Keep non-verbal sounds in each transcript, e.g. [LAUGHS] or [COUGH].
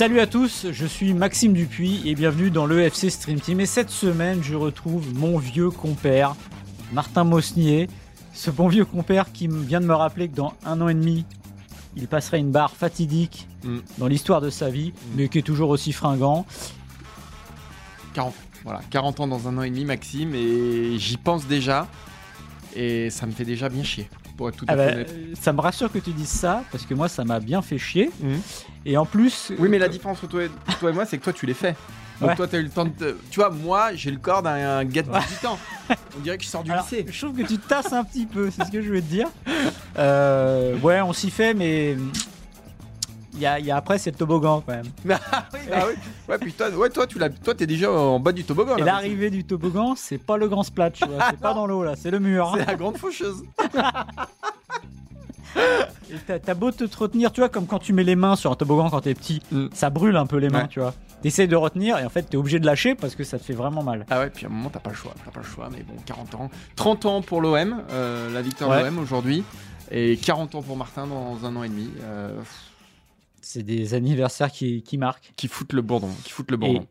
Salut à tous, je suis Maxime Dupuis et bienvenue dans l'EFC Stream Team. Et cette semaine, je retrouve mon vieux compère, Martin Mosnier. Ce bon vieux compère qui vient de me rappeler que dans un an et demi, il passerait une barre fatidique Mm. dans l'histoire de sa vie, mais qui est toujours aussi fringant. 40, voilà, 40 ans dans un an et demi, Maxime, et j'y pense déjà, et ça me fait déjà bien chier, pour être tout à Ah fait bah, honnête. ça me rassure que tu dises ça, parce que moi, ça m'a bien fait chier. Mhm. Et en plus. Oui, mais la différence entre toi et, toi et moi, c'est que toi, tu l'es fait. Donc Ouais. toi, t'as eu le temps de... te- Tu vois, moi, j'ai le corps d'un gars de 18 ans. On dirait que je sors du Alors, lycée. je trouve que tu tasses un petit peu, c'est ce que je veux te dire. Euh, ouais, on s'y fait, mais. Il y a, il y a après, c'est le toboggan quand même. [LAUGHS] Ah oui, bah oui. Ouais, puis toi, ouais, toi, tu l'as, toi, t'es déjà en bas du toboggan. Et là, l'arrivée du toboggan, c'est pas le grand splat, tu vois. C'est [LAUGHS] pas dans l'eau là, c'est le mur. C'est la grande faucheuse. [LAUGHS] T'as- beau te te retenir, tu vois, comme quand tu mets les mains sur un toboggan quand t'es petit, Mm. ça brûle un peu les mains, Ouais. tu vois. T'essayes de retenir et en fait t'es obligé de lâcher parce que ça te fait vraiment mal. Ah ouais, puis à un moment, t'as pas le choix. T'as pas le choix, mais bon, 40 ans. 30 ans pour l'OM, euh, la victoire Ouais. de l'OM aujourd'hui. Et 40 ans pour Martin dans un an et demi. euh, C'est des anniversaires qui, qui marquent. qui foutent le bourdon. Qui foutent le bourdon.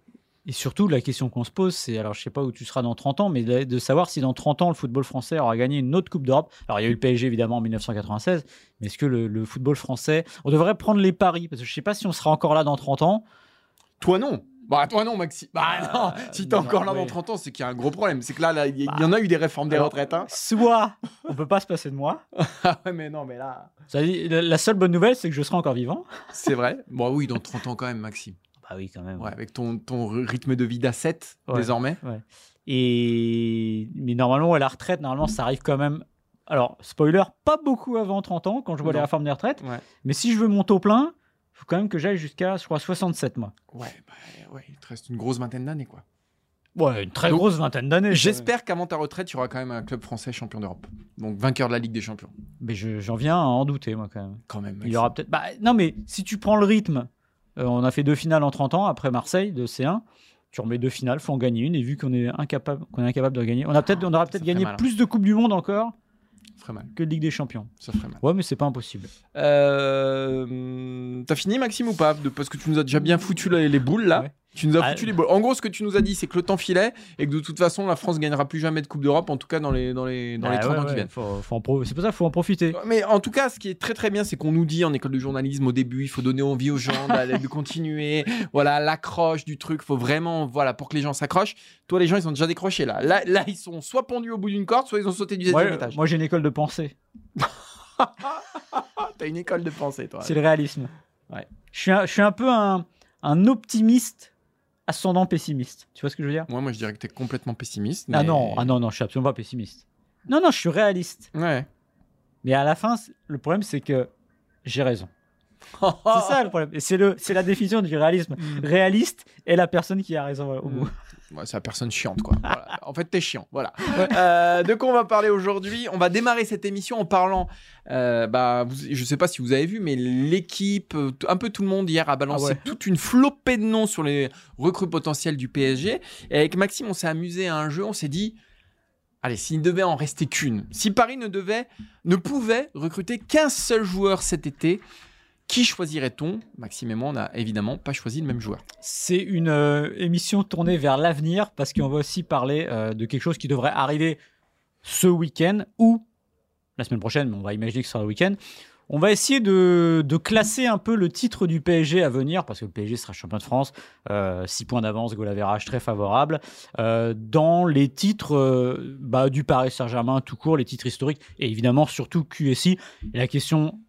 Et surtout, la question qu'on se pose, c'est alors je sais pas où tu seras dans 30 ans, mais de, de savoir si dans 30 ans le football français aura gagné une autre Coupe d'Europe. Alors il y a eu le PSG évidemment en 1996, mais est-ce que le, le football français. On devrait prendre les paris, parce que je sais pas si on sera encore là dans 30 ans. Toi non Bah toi non Maxi. Bah non, si t'es encore là dans 30 ans, c'est qu'il y a un gros problème. C'est que là, là, il y, en a eu des réformes des Alors- retraites. Hein. Soit on peut pas se passer de moi. [LAUGHS] Ah ouais, mais non, mais là... Ça dit, la la seule bonne nouvelle, c'est que je serai encore vivant. C'est vrai Bon oui, dans 30 ans quand même, Maxime. Bah oui, quand même. Ouais, avec ton, ton rythme de vie d'asset, Ouais. désormais. Et mais normalement, à la retraite, normalement, ça arrive quand même. Alors, spoiler, pas beaucoup avant 30 ans quand je vois Non. les réformes des retraites. Ouais. Mais si je veux mon taux plein, faut quand même que j'aille jusqu'à, je crois, 67 moi. Ouais, bah, ouais, il te reste une grosse vingtaine d'années, quoi. Ouais, une très Donc, grosse vingtaine d'années. J'espère qu'avant ta retraite, tu auras quand même un club français champion d'Europe. Donc vainqueur de la Ligue des Champions. Mais je- j'en viens à en douter, moi, quand même. Quand même. Il y aura peut-être. Bah, non, mais si tu prends le rythme, on a fait deux finales en 30 ans après Marseille de C1. Tu remets deux finales, faut en gagner une. Et vu qu'on est incapable, qu'on est incapable de gagner, on a peut-être, on aura peut-être gagné mal, hein. plus de coupes du monde encore mal. que de Ligue des Champions. Ça ferait mal. Ouais, mais c'est pas impossible. Euh, T'as fini, Maxime, ou pas? De- Parce que tu nous as déjà bien foutu les, les boules, là. Ouais. Tu nous as Ah, foutu les. En gros, ce que tu nous as dit, c'est que le temps filait et que de toute façon, la France gagnera plus jamais de Coupe d'Europe, en tout cas dans les, dans les, dans les Ah 30 ouais, ans qui ouais, viennent. faut- faut en pro- C'est pour ça qu'il faut en profiter. Mais en tout cas, ce qui est très très bien, c'est qu'on nous dit en école de journalisme au début, il faut donner envie aux gens de continuer. Voilà, l'accroche du truc, faut vraiment, voilà, pour que les gens s'accrochent. Toi, les gens, ils sont déjà décrochés là. Là, là ils sont soit pendus au bout d'une corde, soit ils ont sauté du deuxième Ouais, étage. moi, j'ai une école de pensée. [LAUGHS] T'as une école de pensée, toi. C'est le réalisme. Ouais. Je suis un, je suis un peu un, un optimiste ascendant pessimiste. Tu vois ce que je veux dire? Moi, moi, je dirais que t'es complètement pessimiste. Ah non, ah non, non, je suis absolument pas pessimiste. Non, non, je suis réaliste. Ouais. Mais à la fin, le problème, c'est que j'ai raison. C'est ça le problème. Et c'est le, c'est la définition du réalisme. Réaliste est la personne qui a raison voilà, au Mm. bout. Ouais, c'est la personne chiante, quoi. Voilà. En fait, t'es chiant. Voilà. Euh, de quoi on va parler aujourd'hui? On va démarrer cette émission en parlant. euh, bah, vous- je sais pas si vous avez vu, mais l'équipe, t- un peu tout le monde hier a balancé Ah ouais. toute une flopée de noms sur les recrues potentielles du PSG. Et avec Maxime, on s'est amusé à un jeu. On s'est dit. Allez, s'il ne devait en rester qu'une, si Paris ne devait, ne pouvait recruter qu'un seul joueur cet été, qui choisirait-on? Maxime et moi, on n'a évidemment pas choisi le même joueur. C'est une euh, émission tournée vers l'avenir parce qu'on va aussi parler euh, de quelque chose qui devrait arriver ce week-end ou la semaine prochaine, mais on va imaginer que ce sera le week-end. On va essayer de, classer un peu le titre du PSG à venir, parce que le PSG sera champion de France, 6 points d'avance, goal average très favorable, euh, dans les titres euh, bah, du Paris Saint-Germain tout court, les titres historiques, et évidemment surtout QSI. Et la question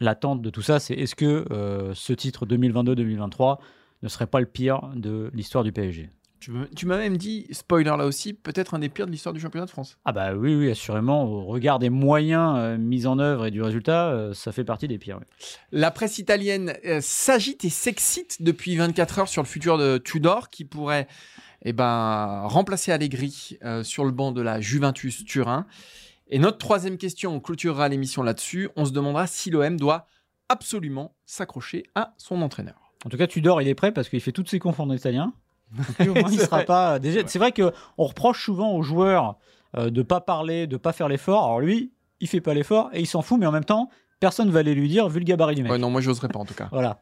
latente de tout ça, c'est est-ce que euh, ce titre 2022-2023 ne serait pas le pire de l'histoire du PSG. Tu, m'as même dit, spoiler là aussi, peut-être un des pires de l'histoire du championnat de France. Ah bah oui, oui, assurément, au regard des moyens euh, mis en œuvre et du résultat, euh, ça fait partie des pires. oui. La presse italienne euh, s'agite et s'excite depuis 24 heures sur le futur de Tudor qui pourrait eh ben, remplacer Allegri sur le banc de la Juventus Turin. Et notre troisième question, on clôturera l'émission là-dessus. On se demandera si l'OM doit absolument s'accrocher à son entraîneur. En tout cas, Tudor, il est prêt parce qu'il fait toutes ses confs en italien. [LAUGHS] Au moins, il C'est sera vrai. pas. Déjà, c'est vrai que on reproche souvent aux joueurs euh, de pas parler, de pas faire l'effort. Alors lui, il fait pas l'effort et il s'en fout, mais en même temps, personne va aller lui dire vu le gabarit du mec. Ouais, non, moi, j'oserais pas en tout cas. Voilà.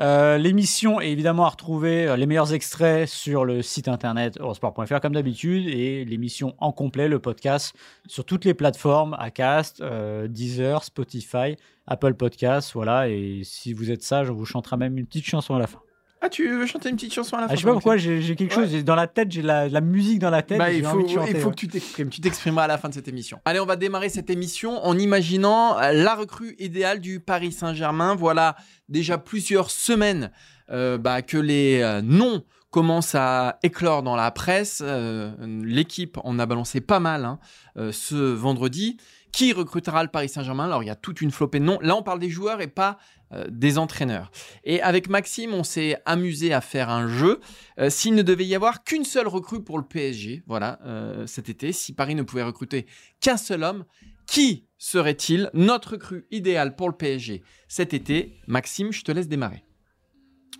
Euh, L'émission est évidemment à retrouver euh, les meilleurs extraits sur le site internet eurosport.fr comme d'habitude et l'émission en complet, le podcast sur toutes les plateformes Acast, euh, Deezer, Spotify, Apple Podcasts, voilà. Et si vous êtes sage, on vous chantera même une petite chanson à la fin. Ah, tu veux chanter une petite chanson à la fin Ah, je sais pas pourquoi j'ai quelque chose dans la tête, j'ai la, la musique dans la tête. Bah, il faut, envie de chanter, il faut ouais. que tu t'exprimes. Tu t'exprimeras à la fin de cette émission. Allez, on va démarrer cette émission en imaginant euh, la recrue idéale du Paris Saint-Germain. Voilà déjà plusieurs semaines euh, bah, que les euh, noms commencent à éclore dans la presse. Euh, L'équipe en a balancé pas mal hein, euh, ce vendredi. Qui recrutera le Paris Saint-Germain Alors, il y a toute une flopée de noms. Là, on parle des joueurs et pas euh, des entraîneurs. Et avec Maxime, on s'est amusé à faire un jeu. Euh, S'il ne devait y avoir qu'une seule recrue pour le PSG, voilà, euh, cet été, si Paris ne pouvait recruter qu'un seul homme, qui serait-il notre recrue idéale pour le PSG cet été? Maxime, je te laisse démarrer.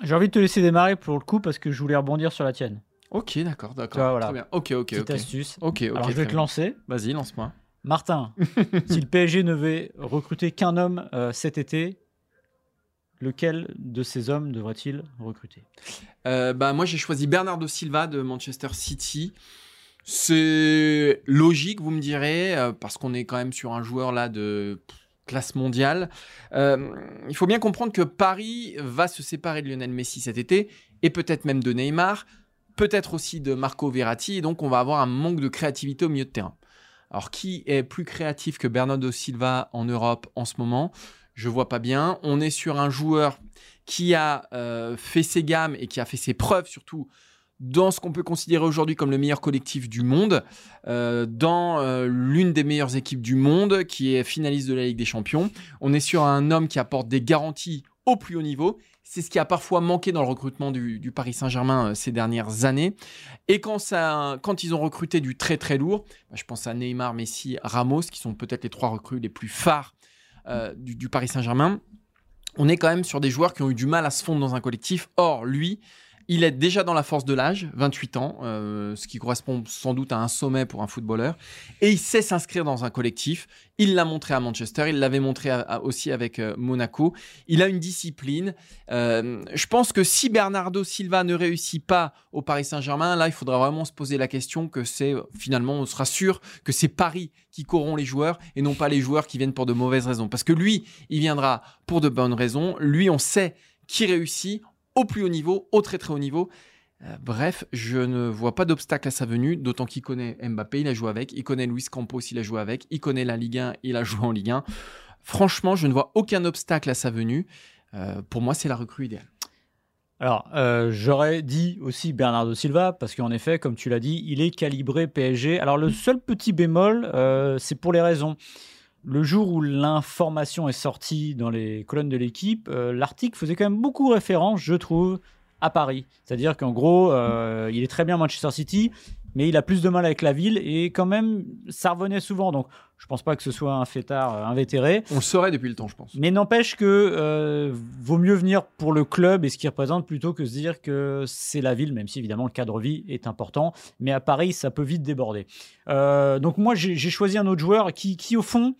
J'ai envie de te laisser démarrer pour le coup parce que je voulais rebondir sur la tienne. Ok, d'accord, d'accord. voilà. Très bien. Ok, ok, Petite ok. astuce. Ok, ok. Alors je vais te lancer. Vas-y, lance-moi. Martin, [LAUGHS] si le PSG ne devait recruter qu'un homme euh, cet été, lequel de ces hommes devrait-il recruter? Euh, bah, moi, j'ai choisi Bernardo Silva de Manchester City. C'est logique, vous me direz, euh, parce qu'on est quand même sur un joueur là de classe mondiale. Euh, il faut bien comprendre que Paris va se séparer de Lionel Messi cet été, et peut-être même de Neymar, peut-être aussi de Marco Verratti, et donc on va avoir un manque de créativité au milieu de terrain. Alors, qui est plus créatif que Bernardo Silva en Europe en ce moment? Je vois pas bien. On est sur un joueur qui a euh, fait ses gammes et qui a fait ses preuves, surtout dans ce qu'on peut considérer aujourd'hui comme le meilleur collectif du monde, euh, dans euh, l'une des meilleures équipes du monde, qui est finaliste de la Ligue des Champions. On est sur un homme qui apporte des garanties au plus haut niveau. C'est ce qui a parfois manqué dans le recrutement du, Paris Saint-Germain euh, ces dernières années. Et quand, ils ont recruté du très très lourd, bah, je pense à Neymar, Messi, Ramos, qui sont peut-être les trois recrues les plus phares euh, du Paris Saint-Germain, on est quand même sur des joueurs qui ont eu du mal à se fondre dans un collectif. Or, lui, il est déjà dans la force de l'âge, 28 ans, euh, ce qui correspond sans doute à un sommet pour un footballeur. Et il sait s'inscrire dans un collectif. Il l'a montré à Manchester, il l'avait montré aussi avec euh, Monaco. Il a une discipline. Euh, je pense que si Bernardo Silva ne réussit pas au Paris Saint-Germain, là, il faudra vraiment se poser la question que c'est, finalement, on sera sûr que c'est Paris qui corrompt les joueurs et non pas les joueurs qui viennent pour de mauvaises raisons. Parce que lui, il viendra pour de bonnes raisons. Lui, on sait qui réussit au plus haut niveau, au très très haut niveau. Euh, bref, je ne vois pas d'obstacle à sa venue, d'autant qu'il connaît Mbappé, il a joué avec, il connaît Luis Campos, il a joué avec, il connaît la Ligue 1, il a [LAUGHS] joué en Ligue 1. Franchement, je ne vois aucun obstacle à sa venue. Euh, pour moi, c'est la recrue idéale. Alors, euh, j'aurais dit aussi Bernardo Silva, parce qu'en effet, comme tu l'as dit, il est calibré PSG. Alors, le seul petit bémol, c'est pour les raisons. Le jour où l'information est sortie dans les colonnes de l'équipe, euh, l'article faisait quand même beaucoup référence, je trouve, à Paris. C'est-à-dire qu'en gros, euh, il est très bien Manchester City, mais il a plus de mal avec la ville, et quand même, ça revenait souvent. Donc, je pense pas que ce soit un fêtard euh, invétéré. On le saurait depuis le temps, je pense. Mais n'empêche que euh, vaut mieux venir pour le club et ce qu'il représente plutôt que se dire que c'est la ville, même si évidemment le cadre vie est important. Mais à Paris, ça peut vite déborder. Euh, donc moi, j'ai choisi un autre joueur qui, qui, au fond,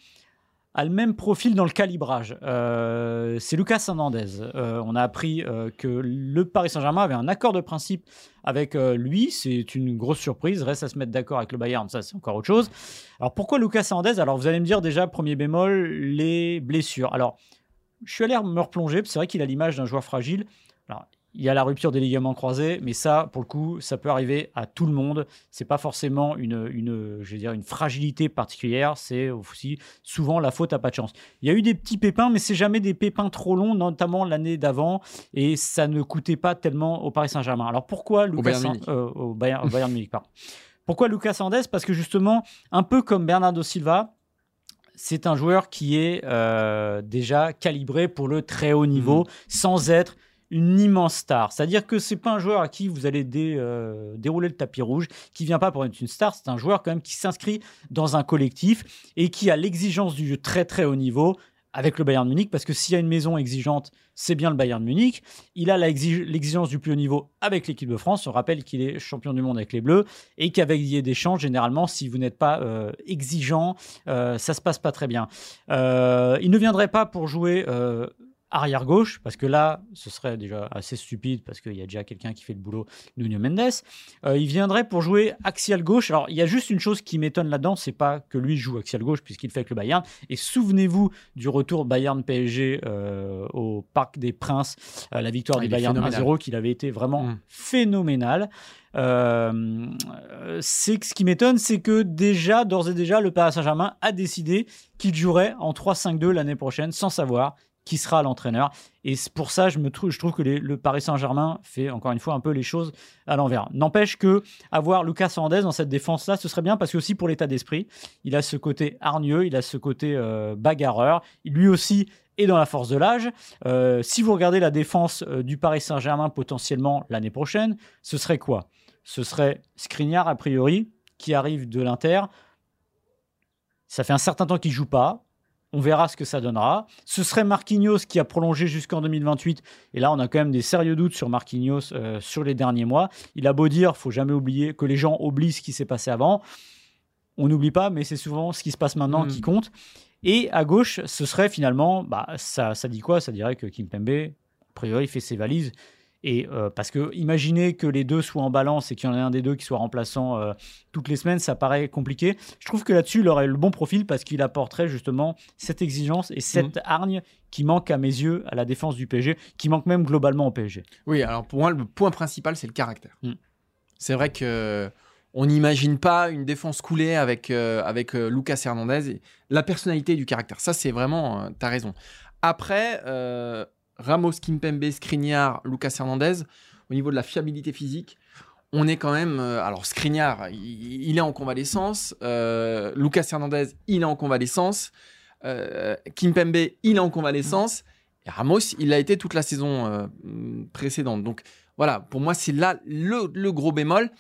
a le même profil dans le calibrage. Euh, c'est Lucas Hernandez. Euh, on a appris euh, que le Paris Saint-Germain avait un accord de principe avec lui. C'est une grosse surprise. Reste à se mettre d'accord avec le Bayern, ça c'est encore autre chose. Alors pourquoi Lucas Hernandez? Alors vous allez me dire déjà, premier bémol, les blessures. Alors je suis allé me replonger, c'est vrai qu'il a l'image d'un joueur fragile. Il y a la rupture des ligaments croisés, mais ça, pour le coup, ça peut arriver à tout le monde. C'est pas forcément une, une, je veux dire, une fragilité particulière. C'est aussi souvent la faute à pas de chance. Il y a eu des petits pépins, mais c'est jamais des pépins trop longs, notamment l'année d'avant, et ça ne coûtait pas tellement au Paris Saint-Germain. Alors pourquoi Lucas Bayern Munich. euh, au Bayern, au Bayern Munich, pardon. Pourquoi Lucas Hernandez Parce que justement, un peu comme Bernardo Silva, c'est un joueur qui est euh, déjà calibré pour le très haut niveau, sans être une immense star. C'est-à-dire que c'est pas un joueur à qui vous allez euh, dérouler le tapis rouge, qui vient pas pour être une star. C'est un joueur quand même qui s'inscrit dans un collectif et qui a l'exigence du jeu très très haut niveau avec le Bayern Munich, parce que s'il y a une maison exigeante, c'est bien le Bayern Munich. Il a l'exigence du plus haut niveau avec l'équipe de France. On rappelle qu'il est champion du monde avec les Bleus et qu'avec Didier Deschamps, généralement, si vous n'êtes pas euh, exigeant, euh, ça se passe pas très bien. Euh, il ne viendrait pas pour jouer arrière gauche, parce que là, ce serait déjà assez stupide, parce qu'il y a déjà quelqu'un qui fait le boulot, Nuno Mendes. Euh, il viendrait pour jouer axial gauche. Alors, il y a juste une chose qui m'étonne là-dedans, c'est pas que lui joue axial gauche, puisqu'il fait avec le Bayern. Et souvenez-vous du retour Bayern-PSG euh, au Parc des Princes, euh, la victoire Ah, du Bayern phénoménal. 1-0, qu'il avait été vraiment Mm. phénoménal. C'est ce qui m'étonne, c'est que déjà, d'ores et déjà, le Paris Saint-Germain a décidé qu'il jouerait en 3-5-2 l'année prochaine, sans savoir qui sera l'entraîneur. Et pour ça, je, me trouve, que le Paris Saint-Germain fait encore une fois un peu les choses à l'envers. N'empêche que avoir Lucas Hernandez dans cette défense-là, ce serait bien parce que aussi pour l'état d'esprit, il a ce côté hargneux, il a ce côté euh, bagarreur. Lui aussi est dans la force de l'âge. Euh, si vous regardez la défense euh, du Paris Saint-Germain potentiellement l'année prochaine, ce serait quoi? Ce serait Skriniar a priori qui arrive de l'Inter. Ça fait un certain temps qu'il joue pas. On verra ce que ça donnera. Ce serait Marquinhos qui a prolongé jusqu'en 2028. Et là, on a quand même des sérieux doutes sur Marquinhos euh, sur les derniers mois. Il a beau dire, faut jamais oublier que les gens oublient ce qui s'est passé avant. On n'oublie pas, mais c'est souvent ce qui se passe maintenant qui compte. Et à gauche, ce serait finalement, bah, ça, ça dit quoi? Ça dirait que Kimpembe, a priori, fait ses valises. Et euh, parce que imaginez que les deux soient en balance et qu'il y en ait un des deux qui soit remplaçant euh, toutes les semaines, ça paraît compliqué. Je trouve que là-dessus, il aurait le bon profil parce qu'il apporterait justement cette exigence et cette hargne qui manque à mes yeux à la défense du PSG, qui manque même globalement au PSG. Oui, alors pour moi, le point principal, c'est le caractère. Mm. C'est vrai que on n'imagine pas une défense coulée avec, euh, avec euh, Lucas Hernandez. Et la personnalité du caractère, ça, c'est vraiment, tu as raison. Après, euh, Ramos, Kimpembe, Skriniar, Lucas Hernandez, au niveau de la fiabilité physique, on est quand même. euh, alors, Skriniar, il, est en convalescence. euh, Lucas Hernandez, il est en convalescence. euh, Kimpembe, il est en convalescence. Et Ramos, il a été toute la saison euh, précédente. Donc voilà, pour moi, c'est là le, gros bémol.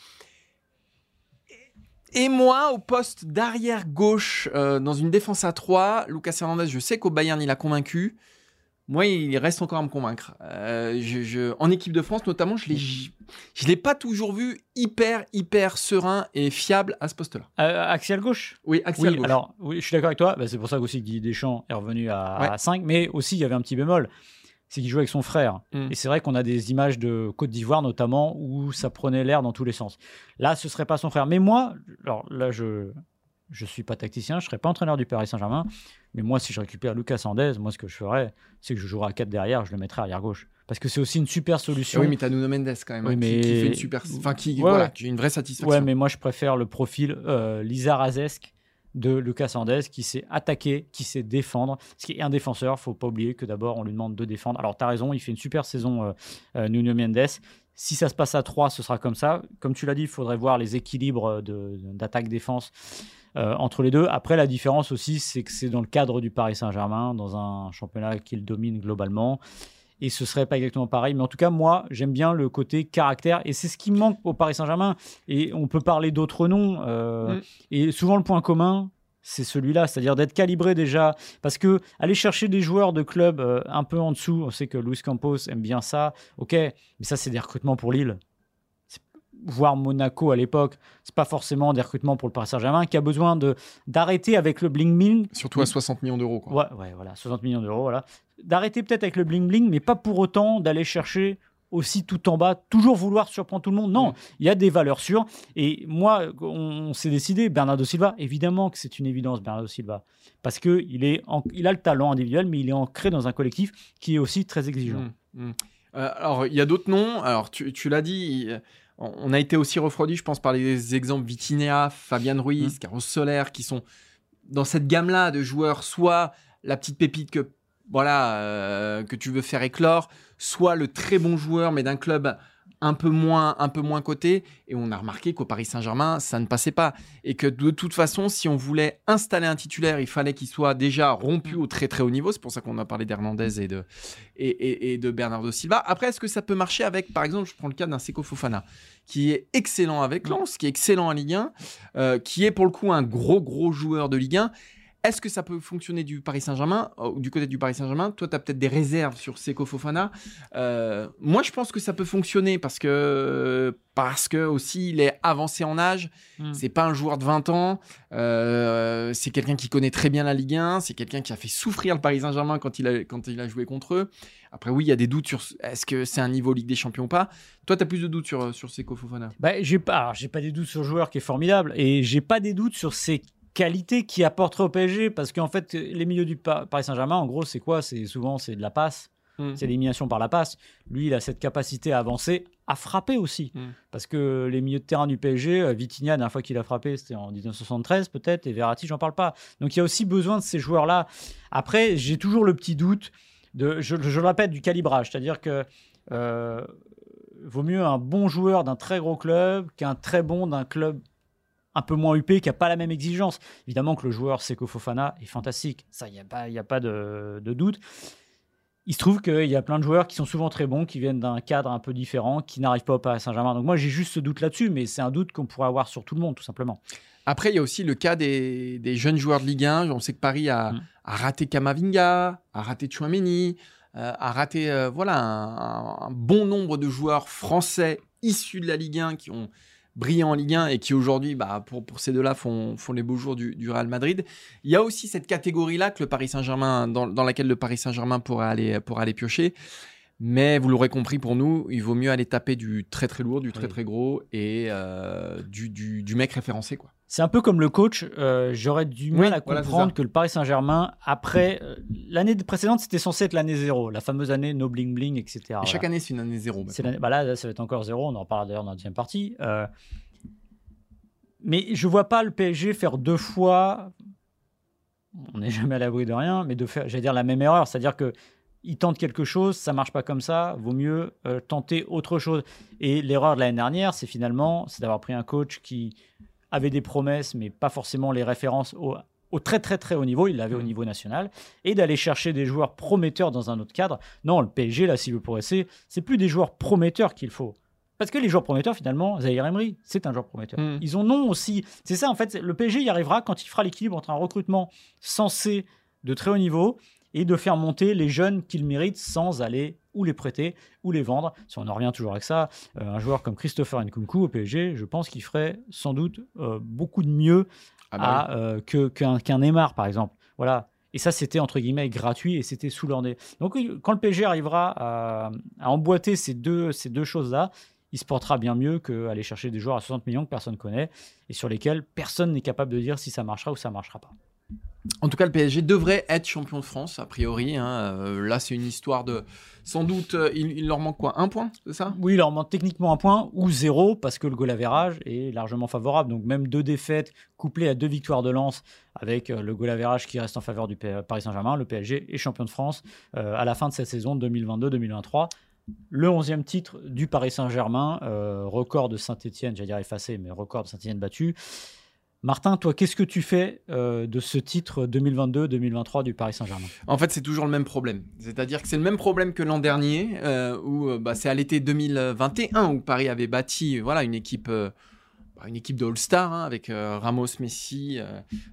Et moi, au poste d'arrière gauche, dans une défense à 3, Lucas Hernandez, je sais qu'au Bayern, il a convaincu. Moi, il reste encore à me convaincre. Euh, je, je- en équipe de France, notamment, je ne l'ai pas toujours vu hyper, hyper serein et fiable à ce poste-là. Euh, axial gauche? Oui, axial Oui, gauche. alors oui, je suis d'accord avec toi. Bah, c'est pour ça aussi que Didier Deschamps est revenu à, Ouais. à 5. Mais aussi, il y avait un petit bémol. C'est qu'il jouait avec son frère. Mm. Et c'est vrai qu'on a des images de Côte d'Ivoire, notamment, où ça prenait l'air dans tous les sens. Là, ce serait pas son frère. Mais moi, alors là, je je suis pas tacticien, je serais pas entraîneur du Paris Saint-Germain. Mais moi, si je récupère Lucas Hernandez, moi, ce que je ferais, c'est que je jouerais à 4 derrière, je le mettrais arrière gauche. Parce que c'est aussi une super solution. oui, mais t'as Nuno Mendes quand même, Oui, hein, qui- mais- qui, fait une super. Enfin, qui, Ouais, voilà, qui a une vraie satisfaction. Ouais, mais moi je préfère le profil euh, Lizarazesk de Lucas Hernandez qui sait attaquer, qui sait défendre. Ce qui est un défenseur, faut pas oublier que d'abord on lui demande de défendre. Alors tu as raison, il fait une super saison euh, euh, Nuno Mendes. Si ça se passe à 3, ce sera comme ça. Comme tu l'as dit, il faudrait voir les équilibres de- d'attaque-défense euh, entre les deux. Après, la différence aussi, c'est que c'est dans le cadre du Paris Saint-Germain, dans un championnat qu'il domine globalement. Et ce serait pas exactement pareil. Mais en tout cas, moi, j'aime bien le côté caractère. Et c'est ce qui manque au Paris Saint-Germain. Et on peut parler d'autres noms. euh, Mm. Et souvent, le point commun, c'est celui-là, c'est-à-dire d'être calibré déjà. Parce que aller chercher des joueurs de clubs euh, un peu en dessous, on sait que Luis Campos aime bien ça. Ok, mais ça, c'est des recrutements pour Lille. C'est- Voir Monaco à l'époque, c'est pas forcément des recrutements pour le Paris Saint-Germain qui a besoin de d'arrêter avec le bling bling Surtout à 60 millions d'euros. quoi. Ouais, ouais, voilà, 60 millions d'euros, voilà. D'arrêter peut-être avec le bling bling, mais pas pour autant d'aller chercher aussi tout en bas, toujours vouloir surprendre tout le monde. Non, Mm. il y a des valeurs sûres. Et moi, on, on s'est décidé, Bernardo Silva, évidemment que c'est une évidence, Bernardo Silva, parce que il est, en- il a le talent individuel, mais il est ancré dans un collectif qui est aussi très exigeant. Mm, mm. Euh, alors, il y a d'autres noms. Alors, tu, tu l'as dit, on a été aussi refroidi, je pense, par les exemples Vitinea, Fabian Ruiz, Carlos Soler, qui sont dans cette gamme-là de joueurs, soit la petite pépite que, voilà, euh, que tu veux faire éclore, soit le très bon joueur, mais d'un club un peu moins, un peu moins coté. Et on a remarqué qu'au Paris Saint-Germain, ça ne passait pas. Et que de toute façon, si on voulait installer un titulaire, il fallait qu'il soit déjà rompu au très très haut niveau. C'est pour ça qu'on a parlé d'Hernandez et de, et, et- et de Bernardo Silva. Après, est-ce que ça peut marcher avec, par exemple, je prends le cas d'un Seko Fofana, qui est excellent avec Lens, qui est excellent en Ligue 1, euh, qui est pour le coup un gros gros joueur de Ligue 1. Est-ce que ça peut fonctionner du Paris Saint-Germain, euh, du côté du Paris Saint-Germain? Toi, tu as peut-être des réserves sur Seko Fofana. Euh, moi, je pense que ça peut fonctionner parce que, parce que aussi, il est avancé en âge. Mm. C'est pas un joueur de 20 ans. Euh, c'est quelqu'un qui connaît très bien la Ligue 1. C'est quelqu'un qui a fait souffrir le Paris Saint-Germain quand il, a, quand il a joué contre eux. Après, oui, il y a des doutes sur est-ce que c'est un niveau Ligue des Champions ou pas. Toi, tu as plus de doutes sur, sur Seko Fofana. Bah, j'ai pas, pas des doutes sur le joueur qui est formidable et j'ai pas des doutes sur ses qualités qu'il apporterait au PSG parce qu'en fait les milieux du Pa- Paris Saint-Germain en gros c'est quoi? C'est souvent c'est de la passe. Mm. c'est l'élimination par la passe. Lui il a cette capacité à avancer à frapper aussi. Mm. parce que les milieux de terrain du PSG euh, Vitinha la dernière fois qu'il a frappé c'était en 1973 peut-être et Verratti j'en parle pas. Donc il y a aussi besoin de ces joueurs là après j'ai toujours le petit doute de je, je le répète du calibrage. C'est à dire que euh, vaut mieux un bon joueur d'un très gros club qu'un très bon d'un club un peu moins huppé, qui n'a pas la même exigence. Évidemment que le joueur Seko Fofana est fantastique, ça, il n'y a pas, y a pas de, de doute. Il se trouve qu'il y a plein de joueurs qui sont souvent très bons, qui viennent d'un cadre un peu différent, qui n'arrivent pas au Paris Saint-Germain. Donc moi, j'ai juste ce doute là-dessus, mais c'est un doute qu'on pourrait avoir sur tout le monde, tout simplement. Après, il y a aussi le cas des, des jeunes joueurs de Ligue 1. On sait que Paris a, Mm. a raté Kamavinga, a raté Chouameni, euh, a raté euh, voilà, un, un bon nombre de joueurs français issus de la Ligue 1 qui ont brillé en Ligue 1 et qui aujourd'hui, bah, pour, pour ces deux-là, font, font les beaux jours du, du Real Madrid. Il y a aussi cette catégorie-là que le Paris Saint-Germain, dans, dans laquelle le Paris Saint-Germain pourrait aller, aller piocher. Mais vous l'aurez compris, pour nous, il vaut mieux aller taper du très très lourd, du très Oui. très gros et euh, du, du, du mec référencé. Quoi. C'est un peu comme le coach. euh, J'aurais du mal Oui, à comprendre que le Paris Saint-Germain, après euh, l'année précédente, c'était censé être l'année zéro, la fameuse année no bling bling, etc. Et Voilà. chaque année, c'est une année zéro. L'année- bah là, là, ça va être encore zéro. On en reparlera d'ailleurs dans la deuxième partie. Euh, mais je vois pas le PSG faire deux fois. On n'est jamais à l'abri de rien, mais de faire, j'allais dire la même erreur, c'est-à-dire que il tente quelque chose, ça marche pas comme ça, vaut mieux euh, tenter autre chose. Et l'erreur de l'année dernière, c'est finalement, c'est d'avoir pris un coach qui avait des promesses, mais pas forcément les références au, au très très très haut niveau, il l'avait au Mhm. niveau national, et d'aller chercher des joueurs prometteurs dans un autre cadre. Non, le PSG, là, s'il veut progresser, c'est plus des joueurs prometteurs qu'il faut. Parce que les joueurs prometteurs, finalement, Zahir Emery, c'est un joueur prometteur. Mm. Ils ont non aussi. C'est ça, en fait, le PSG y arrivera quand il fera l'équilibre entre un recrutement censé de très haut niveau et de faire monter les jeunes qu'ils méritent sans aller ou les prêter ou les vendre. Si on en revient toujours avec ça, euh, un joueur comme Christopher Nkunku au PSG, je pense qu'il ferait sans doute euh, beaucoup de mieux Ah bah à, euh, que- qu'un qu'un Neymar, par exemple. Voilà. Et ça, c'était entre guillemets gratuit et c'était sous leur nez. Donc, quand le PSG arrivera à, à emboîter ces deux, ces deux choses-là, il se portera bien mieux qu'aller chercher des joueurs à 60 millions que personne ne connaît et sur lesquels personne n'est capable de dire si ça marchera ou ça marchera pas. En tout cas, le PSG devrait être champion de France, a priori. hein. Euh, là, c'est une histoire de. Sans doute, euh, il, leur manque quoi Un point, c'est ça? Oui, il leur manque techniquement un point ou zéro parce que le goal average est largement favorable. Donc même deux défaites couplées à deux victoires de lance avec euh, le goal average qui reste en faveur du Paris Saint-Germain, le PSG est champion de France à la fin de cette saison 2022-2023. Le 11e titre du Paris Saint-Germain, record de Saint-Etienne, j'allais dire effacé, mais record de Saint-Etienne battu. Martin, toi, qu'est-ce que tu fais euh, de ce titre 2022-2023 du Paris Saint-Germain? En fait, c'est toujours le même problème. C'est-à-dire que c'est le même problème que l'an dernier, euh, où euh, bah, c'est à l'été 2021 où Paris avait bâti voilà, une équipe. euh, bah, équipe de All-Star hein, avec Ramos, Messi,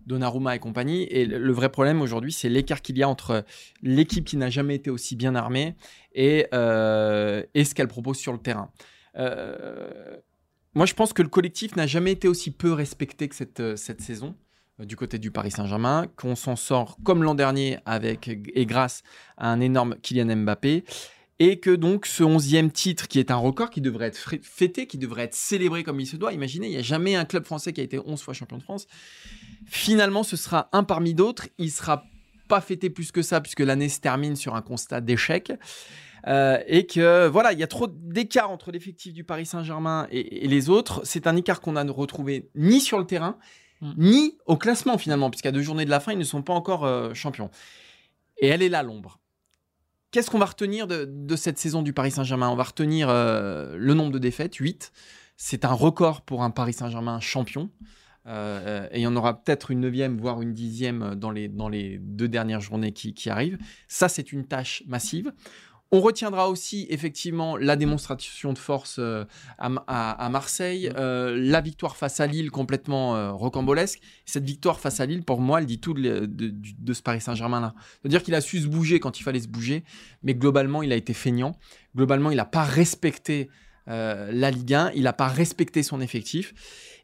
Donnarumma et compagnie. Et le, vrai problème aujourd'hui, c'est l'écart qu'il y a entre l'équipe qui n'a jamais été aussi bien armée et, ce qu'elle propose sur le terrain. Moi, je pense que le collectif n'a jamais été aussi peu respecté que cette, euh, cette saison euh, du côté du Paris Saint-Germain, qu'on s'en sort comme l'an dernier avec et grâce à un énorme Kylian Mbappé. Et que donc ce onzième titre, qui est un record, qui devrait être fêté, qui devrait être célébré comme il se doit, imaginez, il n'y a jamais un club français qui a été 11 fois champion de France. Finalement, ce sera un parmi d'autres. Il sera pas fêté plus que ça, puisque l'année se termine sur un constat d'échec. Euh, et que voilà, il y a trop d'écart entre l'effectif du Paris Saint-Germain et, et les autres. C'est un écart qu'on a retrouvé ni sur le terrain, Mm. ni au classement finalement, puisqu'à deux journées de la fin, ils ne sont pas encore euh, champions. Et elle est là, l'ombre. Qu'est-ce qu'on va retenir de, de cette saison du Paris Saint-Germain? On va retenir euh, le nombre de défaites, 8. C'est un record pour un Paris Saint-Germain champion. Euh, et il y en aura peut-être une neuvième, voire une dixième dans les, dans les deux dernières journées qui, qui arrivent. Ça, c'est une tâche massive. On retiendra aussi effectivement la démonstration de force euh, à, à- à Marseille, euh, la victoire face à Lille complètement euh, rocambolesque. Cette victoire face à Lille, pour moi, elle dit tout de, de- du- de ce Paris Saint-Germain-là. C'est-à-dire qu'il a su se bouger quand il fallait se bouger, mais globalement, il a été feignant. Globalement, il n'a pas respecté la Ligue 1, il n'a pas respecté son effectif.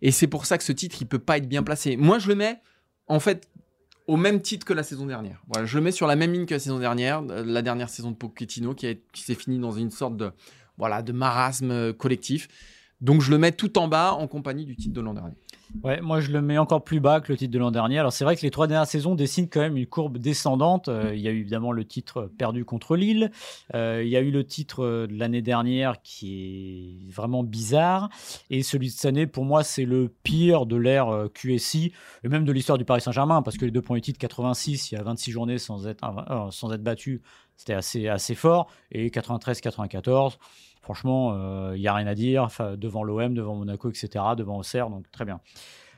Et c'est pour ça que ce titre, il peut pas être bien placé. Moi, je le mets, en fait, au même titre que la saison dernière. Je le mets sur la même ligne que la saison dernière, euh, la dernière saison de Pochettino, qui, qui s'est finie dans une sorte de, voilà, de marasme euh, collectif. Donc, je le mets tout en bas en compagnie du titre de l'an dernier. Ouais, moi je le mets encore plus bas que le titre de l'an dernier. Alors c'est vrai que les trois dernières saisons dessinent quand même une courbe descendante. Euh, il y a eu évidemment le titre perdu contre Lille. Euh, il y a eu le titre euh, de l'année dernière qui est vraiment bizarre. Et celui de cette année, pour moi, c'est le pire de l'ère QSI et même de l'histoire du Paris Saint-Germain parce que les deux premiers titres, 86, il y a 26 journées sans être, sans être battu, c'était assez, assez fort. Et 93-94. Franchement, il n'y a rien à dire devant l'OM, devant Monaco, etc., devant Auxerre, donc très bien.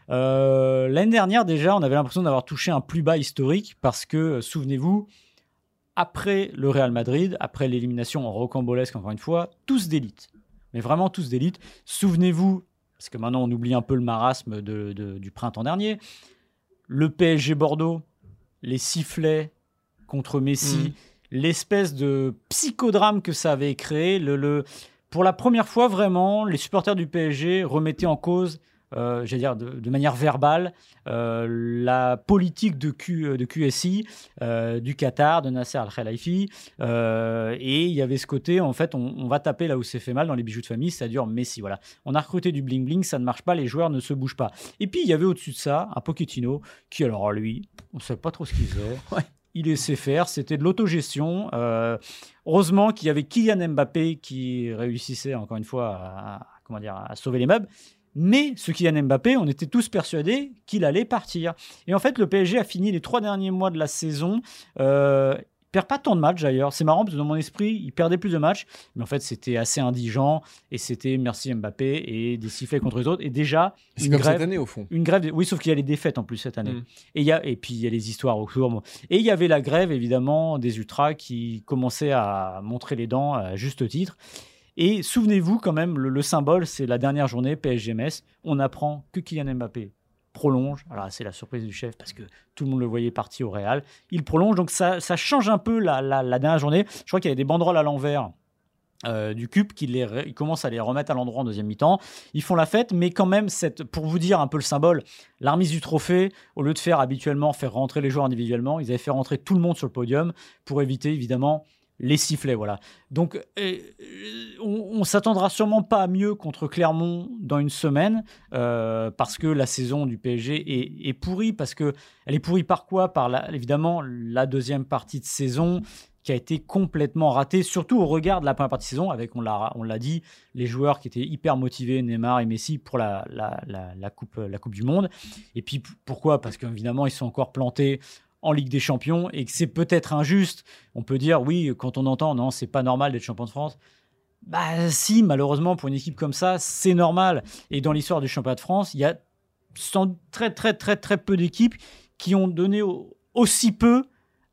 Euh, L'année dernière, déjà, on avait l'impression d'avoir touché un plus bas historique parce que, euh, souvenez-vous, après le Real Madrid, après l'élimination en rocambolesque, encore une fois, tous d'élite. Mais vraiment tous d'élite. Souvenez-vous, parce que maintenant on oublie un peu le marasme du printemps dernier, le PSG Bordeaux, les sifflets contre Messi, Mhm. L'espèce de psychodrame que ça avait créé. Le, le- Pour la première fois, vraiment, les supporters du PSG remettaient en cause, euh, j'allais dire de, manière verbale, euh, la politique de, Q, de QSI, euh, du Qatar, de Nasser Al-Khelaifi. Et il y avait ce côté, en fait, on, va taper là où c'est fait mal dans les bijoux de famille, c'est-à-dire Messi. Voilà. On a recruté du bling-bling, ça ne marche pas, les joueurs ne se bougent pas. Et puis, il y avait au-dessus de ça un Pochettino qui, alors lui, on ne sait pas trop ce qu'il faisait. Il laissait faire, c'était de l'autogestion. Euh, heureusement qu'il y avait Kylian Mbappé qui réussissait encore une fois à, comment dire, à sauver les meubles. Mais ce Kylian Mbappé, on était tous persuadés qu'il allait partir. Et en fait, le PSG a fini les trois derniers mois de la saison. Euh, perd pas tant de matchs d'ailleurs. C'est marrant parce que dans mon esprit, il perdait plus de matchs. Mais en fait, c'était assez indigent. Et c'était merci Mbappé et des sifflets contre les autres. Et déjà, C'est une comme grève. cette année, au fond. Une grève, oui, sauf qu'il y a les défaites en plus cette année. Mm. Et, il y a, et puis il y a les histoires autour. Bon. Et il y avait la grève, évidemment, des ultras qui commençaient à montrer les dents à juste titre. Et souvenez-vous quand même, le, le symbole, c'est la dernière journée PSG-Metz. On apprend que Kylian Mbappé prolonge. Alors c'est la surprise du chef parce que tout le monde le voyait parti au Real. Il prolonge, donc ça, ça change un peu la, dernière journée. Je crois qu'il y avait des banderoles à l'envers. euh, du CUP qui commencent à les remettre à l'endroit en deuxième mi-temps. Ils font la fête, mais quand même, pour vous dire un peu le symbole, la remise du trophée, au lieu de faire habituellement faire rentrer les joueurs individuellement, ils avaient fait rentrer tout le monde sur le podium pour éviter évidemment les sifflets. Voilà. Donc, euh, euh, on, on s'attendra sûrement pas à mieux contre Clermont dans une semaine euh, parce que la saison du PSG est, pourrie. Parce que elle est pourrie par quoi? Par la- évidemment la deuxième partie de saison qui a été complètement ratée, surtout au regard de la première partie de saison, avec, on l'a on l'a dit, les joueurs qui étaient hyper motivés, Neymar et Messi, pour la, la, coupe, la Coupe du Monde. Et puis pourquoi? Parce qu'évidemment, ils sont encore plantés en Ligue des Champions et que c'est peut-être injuste. On peut dire, oui, quand on entend, non, c'est pas normal d'être champion de France. Bah si, malheureusement, pour une équipe comme ça, c'est normal. Et dans l'histoire du championnat de France, il y a sans- très, très, très, très peu d'équipes qui ont donné au- aussi peu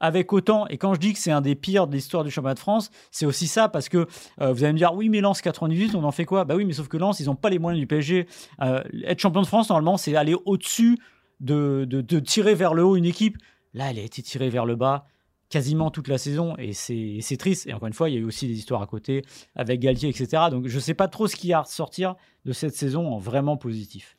avec autant. Et quand je dis que c'est un des pires de l'histoire du championnat de France, c'est aussi ça parce que euh, vous allez me dire, oui, mais Lens 98, on en fait quoi? Bah oui, mais sauf que Lens, ils n'ont pas les moyens du PSG. Euh, être champion de France, normalement, c'est aller au-dessus de, de, de tirer vers le haut une équipe. Là, elle a été tirée vers le bas quasiment toute la saison et c'est triste. Et encore une fois, il y a eu aussi des histoires à côté avec Galtier, etc. Donc je ne sais pas trop ce qu'il y a à ressortir de cette saison en vraiment positif.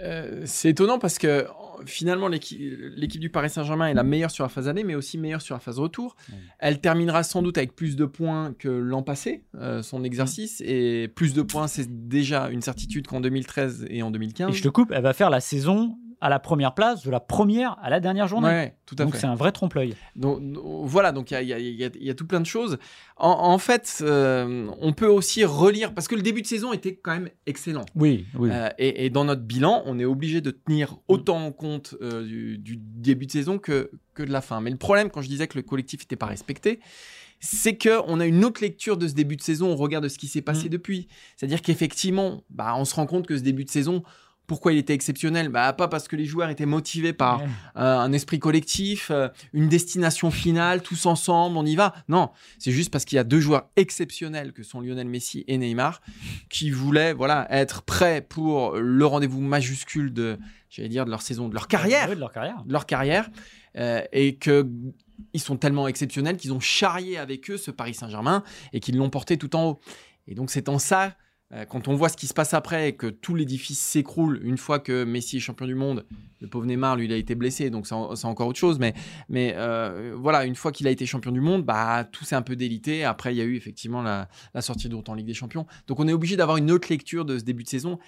Euh, c'est étonnant parce que finalement l'équipe du Paris Saint-Germain est la meilleure sur la phase aller, mais aussi meilleure sur la phase retour. Mm. Elle terminera sans doute avec plus de points que l'an passé, euh, son exercice, et plus de points, c'est déjà une certitude qu'en 2013 et en 2015. Et je te coupe, elle va faire la saison à la première place de la première à la dernière journée. Ouais, tout à Donc c'est un vrai trompe-l'œil. Donc, voilà, donc il y a, y y y tout plein de choses. En, en fait, euh, on peut aussi relire, parce que le début de saison était quand même excellent. Oui, oui. Euh, et, et dans notre bilan, on est obligé de tenir autant en compte euh, du, du début de saison que, que de la fin. Mais le problème, quand je disais que le collectif n'était pas respecté, c'est qu'on a une autre lecture de ce début de saison au regard de ce qui s'est passé Mm. depuis. C'est-à-dire qu'effectivement, bah, on se rend compte que ce début de saison, pourquoi il était exceptionnel? Bah, Pas parce que les joueurs étaient motivés par Ouais. euh, un esprit collectif, euh, une destination finale, tous ensemble, on y va. Non, c'est juste parce qu'il y a deux joueurs exceptionnels que sont Lionel Messi et Neymar qui voulaient voilà être prêts pour le rendez-vous majuscule de, j'allais dire, de leur saison, de leur carrière, Ouais, de leur carrière. de leur carrière, euh, et que ils sont tellement exceptionnels qu'ils ont charrié avec eux ce Paris Saint-Germain et qu'ils l'ont porté tout en haut. Et donc c'est en ça, quand on voit ce qui se passe après et que tout l'édifice s'écroule une fois que Messi est champion du monde, le pauvre Neymar, lui, il a été blessé, donc c'est en- c'est encore autre chose. Mais, euh, voilà, une fois qu'il a été champion du monde, bah, tout s'est un peu délité. Après, il y a eu effectivement la, sortie route en Ligue des Champions. Donc on est obligé d'avoir une autre lecture de ce début de saison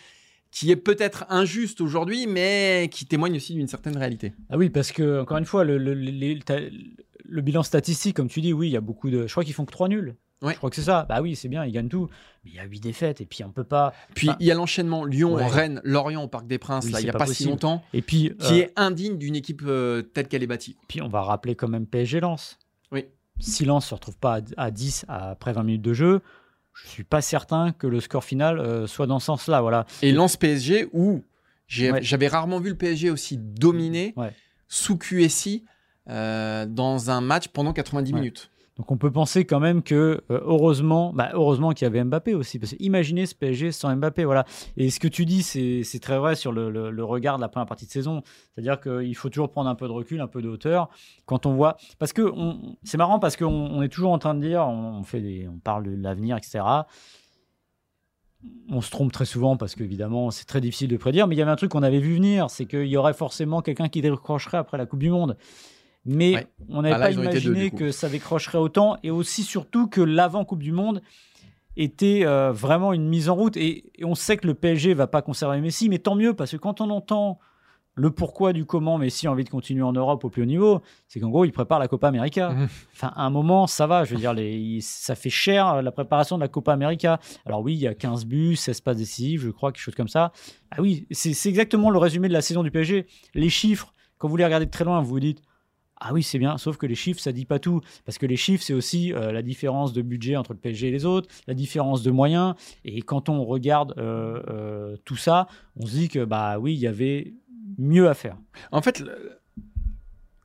qui est peut-être injuste aujourd'hui, mais qui témoigne aussi d'une certaine réalité. Ah oui, parce que, encore une fois, le, le- bilan statistique, comme tu dis, oui, il y a beaucoup de. Je crois qu'ils font que 3 nuls. Ouais. Je crois que c'est ça. Bah oui, c'est bien, ils gagnent tout. Mais il y a 8 défaites, et puis on peut pas. Puis il y a l'enchaînement Lyon, Ouais. Rennes, Lorient au Parc des Princes, Oui, là, il n'y a pas pas, si longtemps, Et puis, qui euh, est indigne d'une équipe euh, telle qu'elle est bâtie. puis on va rappeler quand même PSG Lens. Oui. Si Lens se retrouve pas à, à 10 après 20 minutes de jeu, je suis pas certain que le score final euh, soit dans ce sens-là. Voilà. Et Lens PSG, où Ouais. j'avais rarement vu le PSG aussi dominé Ouais. sous QSI euh, dans un match pendant 90 Ouais. minutes. Donc on peut penser quand même que euh, heureusement, bah, heureusement qu'il y avait Mbappé aussi, parce que imaginez ce PSG sans Mbappé, voilà. Et ce que tu dis, c'est très vrai sur le, regard de la première partie de saison. C'est-à-dire qu'il faut toujours prendre un peu de recul, un peu de hauteur quand on voit. Parce que c'est marrant parce qu'on on est toujours en train de dire, on fait des, on parle de l'avenir, etc. On se trompe très souvent parce qu'évidemment c'est très difficile de prédire, mais il y avait un truc qu'on avait vu venir, c'est qu'il y aurait forcément quelqu'un qui décrocherait après la Coupe du Monde. Mais Ouais. on n'avait Ah là, pas deux, imaginé que ça décrocherait autant et aussi surtout que l'avant Coupe du Monde était euh, vraiment une mise en route. Et, et on sait que le PSG va pas conserver Messi, mais tant mieux parce que quand on entend le pourquoi du comment Messi a envie de continuer en Europe au plus haut niveau, c'est qu'en gros il prépare la Copa América. [LAUGHS] Enfin, à un moment, ça va. Je veux dire, les, ça fait cher euh, la préparation de la Copa América. Alors oui, il y a 15 buts, 16 passes décisives, je crois, quelque chose comme ça. Ah oui, c'est c'est exactement le résumé de la saison du PSG. Les chiffres, quand vous les regardez de très loin, vous vous dites ah oui, c'est bien, sauf que les chiffres, ça dit pas tout. Parce que les chiffres, c'est aussi euh, la différence de budget entre le PSG et les autres, la différence de moyens. Et quand on regarde euh, euh, tout ça, on se dit que, bah oui, il y avait mieux à faire. En fait, le-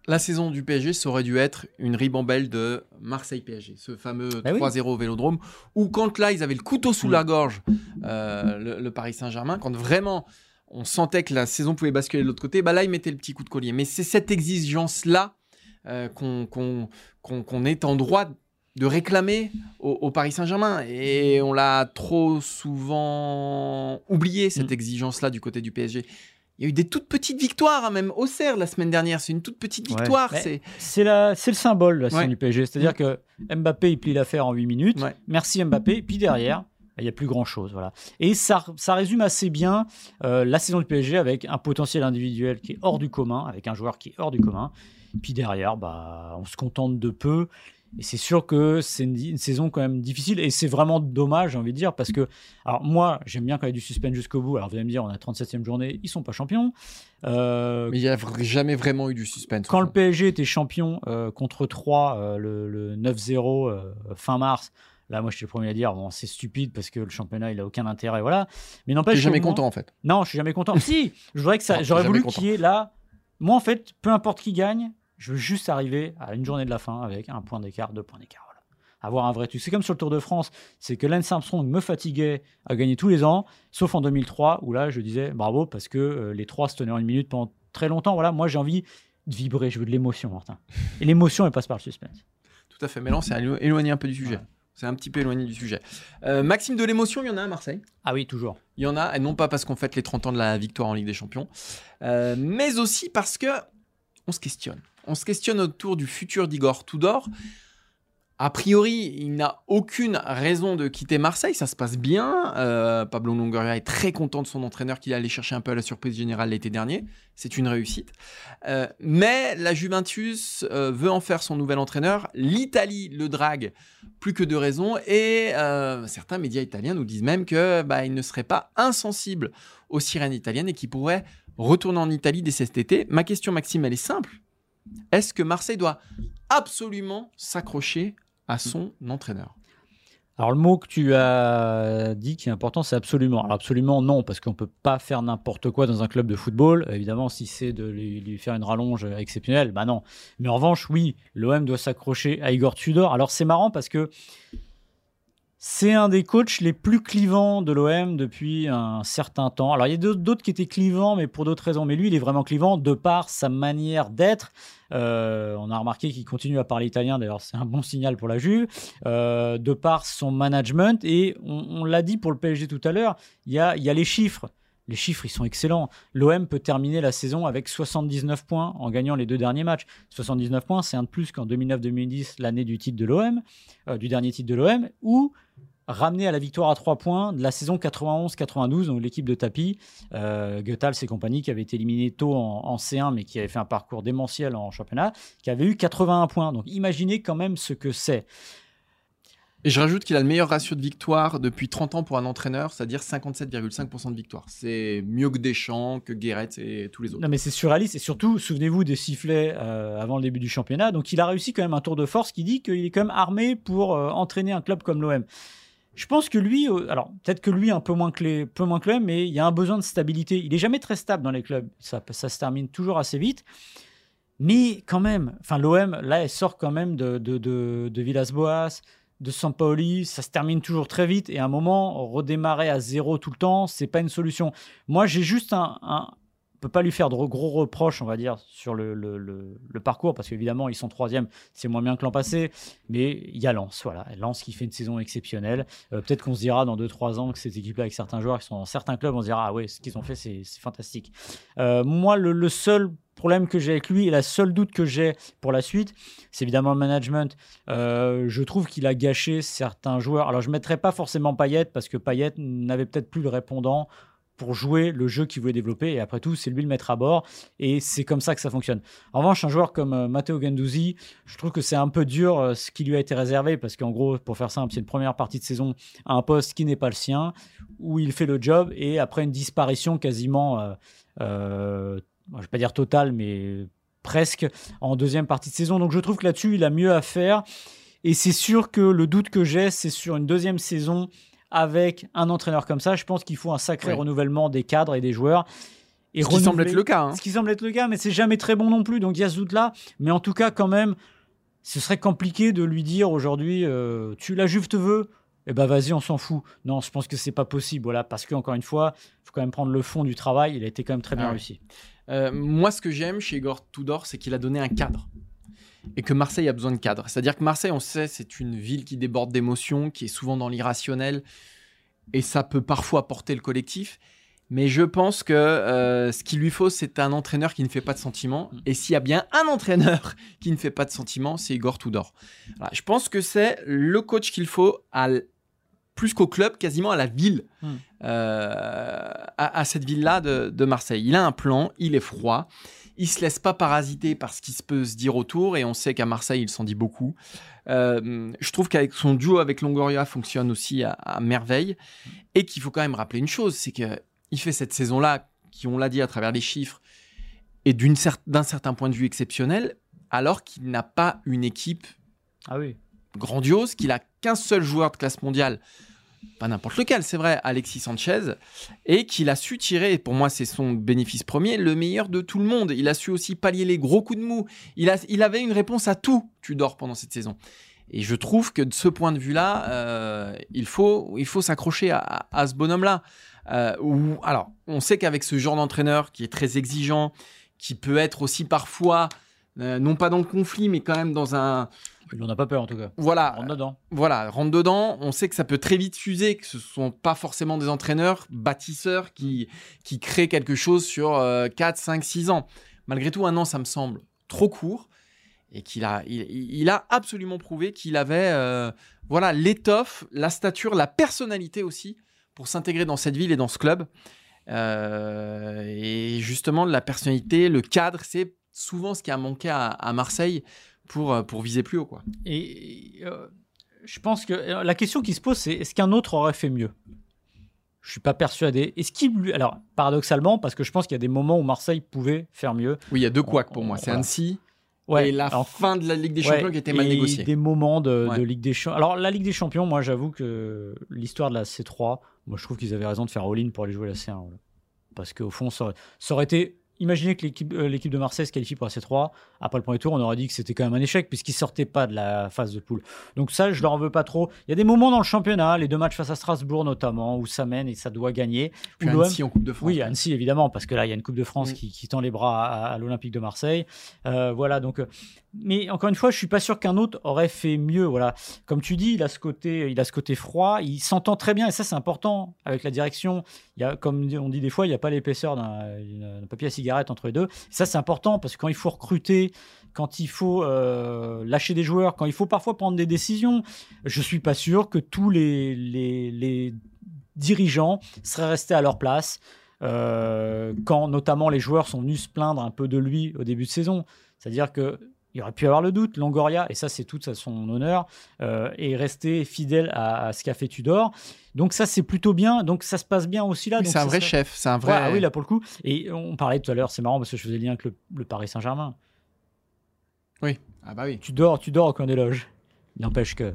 la saison du PSG, ça aurait dû être une ribambelle de Marseille-PSG, ce fameux Bah oui. 3-0 au Vélodrome, où quand là, ils avaient le couteau sous Mm. la gorge, euh, le, le Paris Saint-Germain, quand vraiment on sentait que la saison pouvait basculer de l'autre côté, bah là, ils mettaient le petit coup de collier. Mais c'est cette exigence-là euh, qu'on est en droit de réclamer au, au Paris Saint-Germain. Et on l'a trop souvent oublié, cette Mm. exigence-là du côté du PSG. Il y a eu des toutes petites victoires, hein, même au Serre la semaine dernière. C'est une toute petite victoire. C'est C'est la- c'est le symbole de la Ouais. du PSG. C'est-à-dire que Mbappé, il plie l'affaire en 8 minutes. Ouais. Merci Mbappé. Et puis derrière, il n'y a plus grand-chose. Voilà. Et ça, ça résume assez bien euh, la saison du PSG avec un potentiel individuel qui est hors du commun, avec un joueur qui est hors du commun. Puis derrière, bah, on se contente de peu. Et c'est sûr que c'est une, une saison quand même difficile. Et c'est vraiment dommage, j'ai envie de dire, parce que, alors moi, j'aime bien quand il y a du suspense jusqu'au bout. Alors vous allez me dire, on a 37e journée, ils sont pas champions. Euh, Mais il n'y a jamais vraiment eu du suspense. quand le. PSG était champion euh, contre 3 euh, le, le 9-0 euh, fin mars, là moi je suis le premier à dire bon c'est stupide parce que le championnat il a aucun intérêt voilà. Mais n'empêche T'es jamais qu'au moins- content en fait. Non, je suis jamais content. si, je voudrais que ça j'aurais voulu jamais qu'il y ait là moi en fait, peu importe qui gagne, je veux juste arriver à une journée de la fin avec un point d'écart, deux points d'écart voilà. Avoir un vrai truc. C'est comme sur le Tour de France, c'est que Lance Armstrong me fatiguait à gagner tous les ans, sauf en 2003 où là je disais bravo parce que euh, les trois se tenaient en une minute pendant très longtemps. Voilà, moi j'ai envie de vibrer, je veux de l'émotion, Martin. Et l'émotion, elle passe par le suspense. Tout à fait. Mais là, on s'est élo- éloigné un peu du sujet. Ouais. C'est un petit peu éloigné du sujet. Euh, Maxime de l'émotion, il y en a à Marseille? Ah oui, toujours. Il y en a, et non pas parce qu'on fête les 30 ans de la victoire en Ligue des Champions, euh, mais aussi parce que on se questionne. On se questionne autour du futur d'Igor Tudor. a priori, il n'a aucune raison de quitter Marseille. Ça se passe bien. Euh, Pablo Longoria est très content de son entraîneur qu'il est allé chercher un peu à la surprise générale l'été dernier. C'est une réussite. Euh, mais la Juventus euh, veut en faire son nouvel entraîneur. L'Italie le drague plus que de raison. Et certains médias italiens nous disent même que bah, il ne serait pas insensible aux sirènes italiennes et qu'il pourrait retourner en Italie dès cet été. Ma question, Maxime, elle est simple. Est-ce que Marseille doit absolument s'accrocher à son entraîneur? Alors le mot que tu as dit qui est important, c'est absolument. Alors absolument non, parce qu'on ne peut pas faire n'importe quoi dans un club de football. Évidemment, si c'est de lui, faire une rallonge exceptionnelle, bah non. Mais en revanche, oui, l'OM doit s'accrocher à Igor Tudor. Alors c'est marrant parce que c'est un des coachs les plus clivants de l'OM depuis un certain temps. Alors, il y a d'autres qui étaient clivants, mais pour d'autres raisons. Mais lui, il est vraiment clivant de par sa manière d'être. Euh, on a remarqué qu'il continue à parler italien, d'ailleurs, c'est un bon signal pour la Juve. Euh, de par son management. Et on, l'a dit pour le PSG tout à l'heure, il y a, il y a les chiffres. Les chiffres, ils sont excellents. L'OM peut terminer la saison avec 79 points en gagnant les deux derniers matchs. 79 points, c'est un de plus qu'en 2009-2010, l'année du titre de l'OM, euh, du dernier titre de l'OM, ou ramener à la victoire à 3 points de la saison 91-92, donc l'équipe de tapis, euh, Goethals et compagnie, qui avait été éliminé tôt en, C1, mais qui avait fait un parcours démentiel en championnat, qui avait eu 81 points. Donc imaginez quand même ce que c'est. Et je rajoute qu'il a le meilleur ratio de victoire depuis 30 ans pour un entraîneur, c'est-à-dire 57,5% de victoire. C'est mieux que Deschamps, que Guéret et tous les autres. Non, mais c'est surréaliste. Et surtout, souvenez-vous des sifflets euh, avant le début du championnat. Donc, il a réussi quand même un tour de force qui dit qu'il est quand même armé pour euh, entraîner un club comme l'OM. Je pense que lui, euh, alors peut-être que lui un peu moins que les, peu moins que l'OM, mais il y a un besoin de stabilité. Il est jamais très stable dans les clubs. Ça, se termine toujours assez vite. Mais quand même, enfin l'OM, là, elle sort quand même de, de, de, de Villas-Boas, de Sampaoli, ça se termine toujours très vite et à un moment redémarrer à zéro tout le temps, c'est pas une solution. Moi, j'ai juste un, un peut pas lui faire de gros reproches, on va dire, sur le, le, le, parcours, parce qu'évidemment, ils sont troisième, c'est moins bien que l'an passé, mais il y a Lens, voilà, Lens qui fait une saison exceptionnelle. Euh, peut-être qu'on se dira dans 2-3 ans que cette équipe-là, avec certains joueurs qui sont dans certains clubs, on se dira, ah ouais, ce qu'ils ont fait, c'est fantastique. Euh, moi, le, seul problème que j'ai avec lui et la seule doute que j'ai pour la suite, c'est évidemment le management. Euh, je trouve qu'il a gâché certains joueurs. Alors je ne mettrais pas forcément Payet parce que Payet n'avait peut-être plus le répondant pour jouer le jeu qu'il voulait développer. Et après tout, c'est lui le mettre à bord. Et c'est comme ça que ça fonctionne. En revanche, un joueur comme euh, Matteo Ganduzzi, je trouve que c'est un peu dur euh, ce qui lui a été réservé. Parce qu'en gros, pour faire simple, c'est une première partie de saison à un poste qui n'est pas le sien, où il fait le job. Et après une disparition quasiment je ne vais pas dire total, mais presque en deuxième partie de saison. Donc je trouve que là-dessus, il a mieux à faire. Et c'est sûr que le doute que j'ai, c'est sur une deuxième saison avec un entraîneur comme ça. Je pense qu'il faut un sacré renouvellement des cadres et des joueurs. Et ce qui semble être le cas. Hein. Ce qui semble être le cas, mais c'est jamais très bon non plus. Donc il y a ce doute-là. Mais en tout cas, quand même, ce serait compliqué de lui dire aujourd'hui, euh, tu la Juve te veut eh ben vas-y, on s'en fout. Non, je pense que c'est pas possible, voilà, parce que encore une fois, il faut quand même prendre le fond du travail. Il a été quand même très bien ah réussi. Euh, moi, ce que j'aime chez Igor Tudor, c'est qu'il a donné un cadre. Et que Marseille a besoin de cadre. C'est-à-dire que Marseille, on sait, c'est une ville qui déborde d'émotions, qui est souvent dans l'irrationnel. Et ça peut parfois porter le collectif. Mais je pense que euh, ce qu'il lui faut, c'est un entraîneur qui ne fait pas de sentiments. Et s'il y a bien un entraîneur [LAUGHS] qui ne fait pas de sentiments, c'est Igor Tudor. je pense que c'est le coach qu'il faut à plus qu'au club, quasiment à la ville, hmm. euh, à, cette ville-là de, Marseille. Il a un plan, il est froid, il se laisse pas parasiter par ce qui se peut se dire autour, et on sait qu'à Marseille, il s'en dit beaucoup. Euh, je trouve qu'avec son duo avec Longoria fonctionne aussi à, merveille, et qu'il faut quand même rappeler une chose, c'est que il fait cette saison-là, qui on l'a dit à travers les chiffres, et d'un certain point de vue exceptionnel, alors qu'il n'a pas une équipe ah oui. grandiose, qu'il a qu'un seul joueur de classe mondiale pas n'importe lequel, c'est vrai, Alexis Sanchez, et qu'il a su tirer, pour moi c'est son bénéfice premier, le meilleur de tout le monde. Il a su aussi pallier les gros coups de mou. Il, a, il avait une réponse à tout, tu dors pendant cette saison. Et je trouve que de ce point de vue-là, euh, il faut, il faut s'accrocher à, ce bonhomme-là. Euh, alors, on sait qu'avec ce genre d'entraîneur qui est très exigeant, qui peut être aussi parfois, euh, non pas dans le conflit, mais quand même dans un, il n'en a pas peur en tout cas. Voilà. Rentre dedans. Voilà, rentre dedans. On sait que ça peut très vite fuser, que ce ne sont pas forcément des entraîneurs bâtisseurs qui, qui créent quelque chose sur 4, 5, 6 ans. Malgré tout, un an, ça me semble trop court. et qu'il a, il, il a absolument prouvé qu'il avait euh, voilà l'étoffe, la stature, la personnalité aussi pour s'intégrer dans cette ville et dans ce club. Euh, et justement, la personnalité, le cadre, c'est souvent ce qui a manqué à, à Marseille pour, euh, pour viser plus haut. Quoi. Et euh, je pense que euh, la question qui se pose, c'est est-ce qu'un autre aurait fait mieux? Je suis pas persuadé. Est-ce qu'il lui- alors paradoxalement, parce que je pense qu'il y a des moments où Marseille pouvait faire mieux. Oui, il y a deux couacs pour moi. C'est Voilà. Annecy Ouais. et la alors, fin de la Ligue des ouais, Champions qui était mal et négociée. Des moments de, Ouais. de Ligue des Champions. Alors la Ligue des Champions, moi j'avoue que l'histoire de la C3, moi je trouve qu'ils avaient raison de faire all-in pour aller jouer la C1. voilà. Parce qu'au fond, ça aurait, ça aurait été. Imaginez que l'équipe euh, l'équipe de Marseille se qualifie pour la C3. Après le premier tour, on aurait dit que c'était quand même un échec puisqu'ils sortaient pas de la phase de poule. Donc ça, je leur en veux pas trop. Il y a des moments dans le championnat, les deux matchs face à Strasbourg notamment, où ça mène et ça doit gagner. Puis où Annecy en Coupe de France. oui, Annecy évidemment, parce que là, il y a une Coupe de France Mm. qui, qui tend les bras à, à l'Olympique de Marseille. Euh, voilà, donc. Mais encore une fois, je suis pas sûr qu'un autre aurait fait mieux. Voilà, comme tu dis, il a ce côté, il a ce côté froid. Il s'entend très bien, et ça, c'est important avec la direction. Il y a, comme on dit des fois, il n'y a pas l'épaisseur d'un papier à cigarette entre les deux. Ça, c'est important parce que quand il faut recruter, quand il faut euh, lâcher des joueurs, quand il faut parfois prendre des décisions, je suis pas sûr que tous les dirigeants seraient restés à leur place. euh, quand notamment les joueurs sont venus se plaindre un peu de lui au début de saison. C'est-à-dire que il aurait pu avoir le doute, Longoria, et ça c'est tout à son honneur, euh, est resté fidèle à, à ce qu'a fait Tudor. Donc ça c'est plutôt bien, donc ça se passe bien aussi là. Oui, c'est un vrai serait- chef. C'est un vrai. Ouais, ah oui, là pour le coup. Et on parlait tout à l'heure, c'est marrant parce que je faisais le lien avec le, le Paris Saint-Germain. Ah bah oui. Tu dors, tu dors loges. Il n'empêche que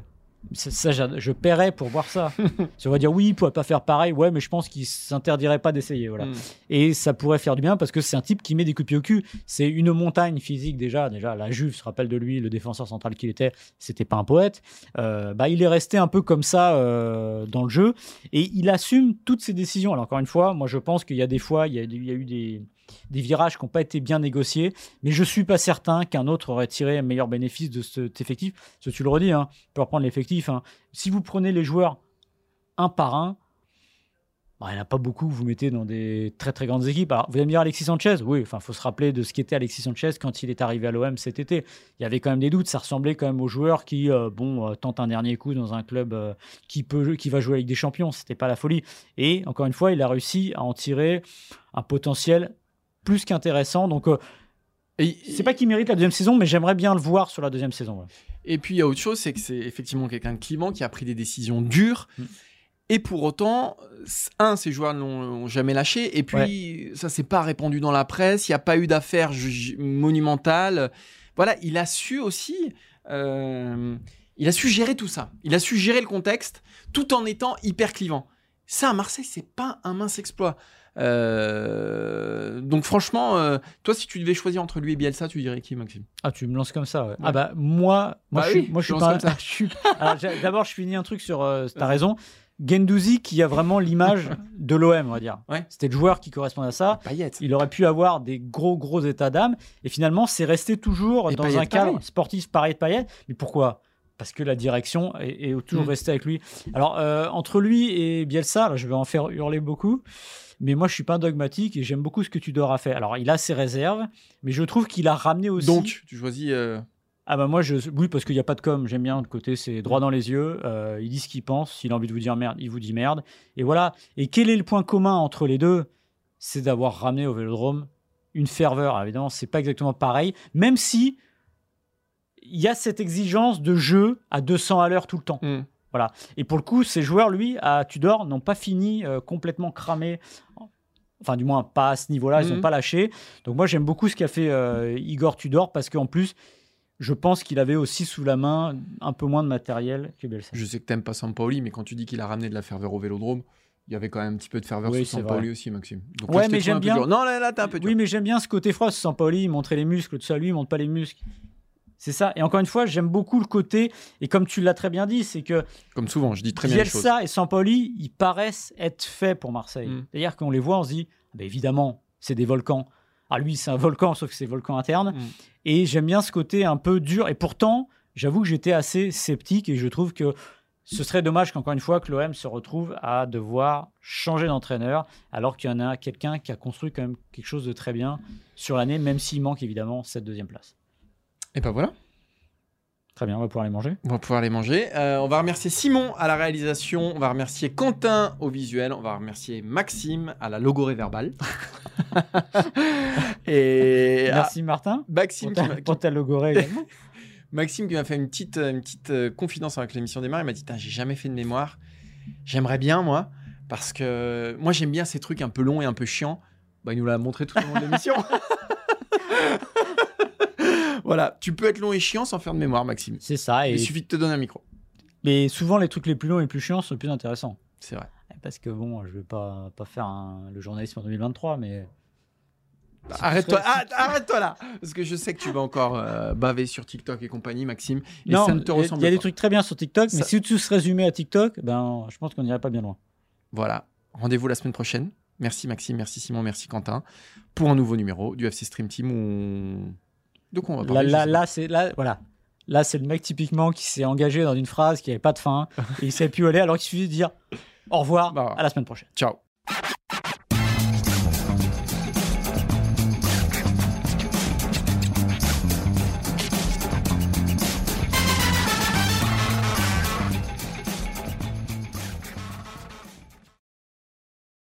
ça, je, paierais pour voir ça. [LAUGHS] tu vas dire oui, il pourrait pas faire pareil. Ouais, mais je pense qu'il s'interdirait pas d'essayer. Voilà. Mm. Et ça pourrait faire du bien parce que c'est un type qui met des coups de pied au cul. C'est une montagne physique déjà. Déjà, la Juve se rappelle de lui, le défenseur central qu'il était. C'était pas un poète. Euh, bah, il est resté un peu comme ça euh, dans le jeu et il assume toutes ses décisions. Alors encore une fois, moi je pense qu'il y a des fois, il y a, il y a eu des, des virages qui n'ont pas été bien négociés, mais je suis pas certain qu'un autre aurait tiré un meilleur bénéfice de cet effectif. Parce que tu le redis, hein, pour reprendre l'effectif, hein, si vous prenez les joueurs un par un, bah, il n'y en a pas beaucoup que vous mettez dans des très très grandes équipes. Vous allez me dire Alexis Sanchez? Oui, il faut se rappeler de ce qu'était Alexis Sanchez quand il est arrivé à l'OM cet été. Il y avait quand même des doutes. Ça ressemblait quand même aux joueurs qui euh, bon, euh, tentent un dernier coup dans un club euh, qui, peut, qui va jouer avec des champions. C'était pas la folie. Et encore une fois, il a réussi à en tirer un potentiel plus qu'intéressant. Donc, euh, c'est pas qu'il mérite la deuxième saison, mais j'aimerais bien le voir sur la deuxième saison. ouais. Et puis il y a autre chose, c'est que c'est effectivement quelqu'un de clivant qui a pris des décisions dures. Mm. Et pour autant, un, ces joueurs l'ont jamais lâché. Et puis, ça s'est pas répandu dans la presse. Il n'y a pas eu d'affaires monumentales. Voilà, il a su aussi. euh, il a su gérer tout ça. Il a su gérer le contexte tout en étant hyper clivant. Ça, à Marseille, c'est pas un mince exploit. Euh, donc, franchement, euh, toi, si tu devais choisir entre lui et Bielsa, tu dirais qui, Maxime? Ah, tu me lances comme ça, ouais. Ouais. Ah bah moi, moi, Bah je, suis, oui, moi je tu suis lances pas. [LAUGHS] suis- D'abord, je finis un truc sur. euh, T'as raison. Gendouzi qui a vraiment l'image de l'OM, on va dire. Ouais. C'était le joueur qui correspondait à ça. Il aurait pu avoir des gros gros états d'âme et finalement c'est resté toujours Et dans un cadre pareil. sportif pareil de Payet. Mais pourquoi? Parce que la direction est, est toujours Mm. restée avec lui. Alors euh, entre lui et Bielsa, là, je vais en faire hurler beaucoup. Mais moi, je suis pas un dogmatique et j'aime beaucoup ce que Tudor a fait. Alors, il a ses réserves, mais je trouve qu'il a ramené aussi. Donc, tu choisis. euh, Ah bah moi je oui parce qu'il n'y a pas de com j'aime bien le côté c'est droit dans les yeux euh, il dit ce qu'il pense s'il a envie de vous dire merde il vous dit merde et voilà et quel est le point commun entre les deux? C'est d'avoir ramené au Vélodrome une ferveur Alors, évidemment c'est pas exactement pareil même si il y a cette exigence de jeu à 200 à l'heure tout le temps et pour le coup ces joueurs lui à Tudor n'ont pas fini euh, complètement cramés enfin du moins pas à ce niveau-là ils Mhm. n'ont pas lâché donc moi j'aime beaucoup ce qu'a fait euh, Igor Tudor parce qu'en plus je pense qu'il avait aussi sous la main un peu moins de matériel que Bielsa. Je sais que t'aimes pas Sampaoli, mais quand tu dis qu'il a ramené de la ferveur au Vélodrome, il y avait quand même un petit peu de ferveur Oui, sur Sampaoli aussi, Maxime. Donc Ouais, là, je t'ai mais j'aime bien-. Non, là, là, t'es un peu dur. Oui, mais j'aime bien ce côté froid. Sampaoli, il montrait les muscles, tout ça, lui, il montre pas les muscles. C'est ça. Et encore une fois, j'aime beaucoup le côté, et comme tu l'as très bien dit, c'est que Comme souvent, je dis très bien les choses. Bielsa et Sampaoli, ils paraissent être faits pour Marseille. Mm. C'est-à-dire qu'on les voit, on se dit, ah ben évidemment, c'est des volcans. Ah, lui, c'est un volcan, sauf que c'est volcan interne. Mm. Et j'aime bien ce côté un peu dur. Et pourtant, j'avoue que j'étais assez sceptique et je trouve que ce serait dommage qu'encore une fois que l'OM se retrouve à devoir changer d'entraîneur alors qu'il y en a quelqu'un qui a construit quand même quelque chose de très bien sur l'année, même s'il manque évidemment cette deuxième place. Et ben voilà. Très bien, on va pouvoir les manger. On va pouvoir les manger. Euh, on va remercier Simon à la réalisation. On va remercier Quentin au visuel. On va remercier Maxime à la logorée verbale. [LAUGHS] Et Merci Martin Maxime pour qui ta, m'a- pour ta logorée également. [LAUGHS] Maxime qui m'a fait une petite, une petite euh, confidence avec l'émission démarre. Il m'a dit J'ai jamais fait de mémoire. J'aimerais bien, moi, parce que moi, j'aime bien ces trucs un peu longs et un peu chiants. Bah, il nous l'a montré tout au long de l'émission. [LAUGHS] voilà, tu peux être long et chiant sans faire de mémoire, Maxime. C'est ça. Et... Il suffit de te donner un micro. Mais souvent, les trucs les plus longs et les plus chiants sont les plus intéressants. C'est vrai. Parce que bon, je vais pas, pas faire un- le journalisme en 2023, mais. Tu Arrête-toi, ah, arrête-toi là, parce que je sais que tu vas encore euh, baver sur TikTok et compagnie, Maxime. Et non, ça ne te il y a- ressemble il y a des pas. trucs très bien sur TikTok, mais si tout se résumait à TikTok, ben, je pense qu'on n'irait pas bien loin. Voilà. Rendez-vous la semaine prochaine. Merci Maxime, merci Simon, merci Quentin pour un nouveau numéro du FC Stream Team où on... De quoi on va Là, parler je là, sais là, c'est là, voilà. Là, c'est le mec typiquement qui s'est engagé dans une phrase qui n'avait pas de fin [LAUGHS] et il savait plus où aller alors qu'il suffit de dire au revoir, Bah, à la semaine prochaine. Ciao.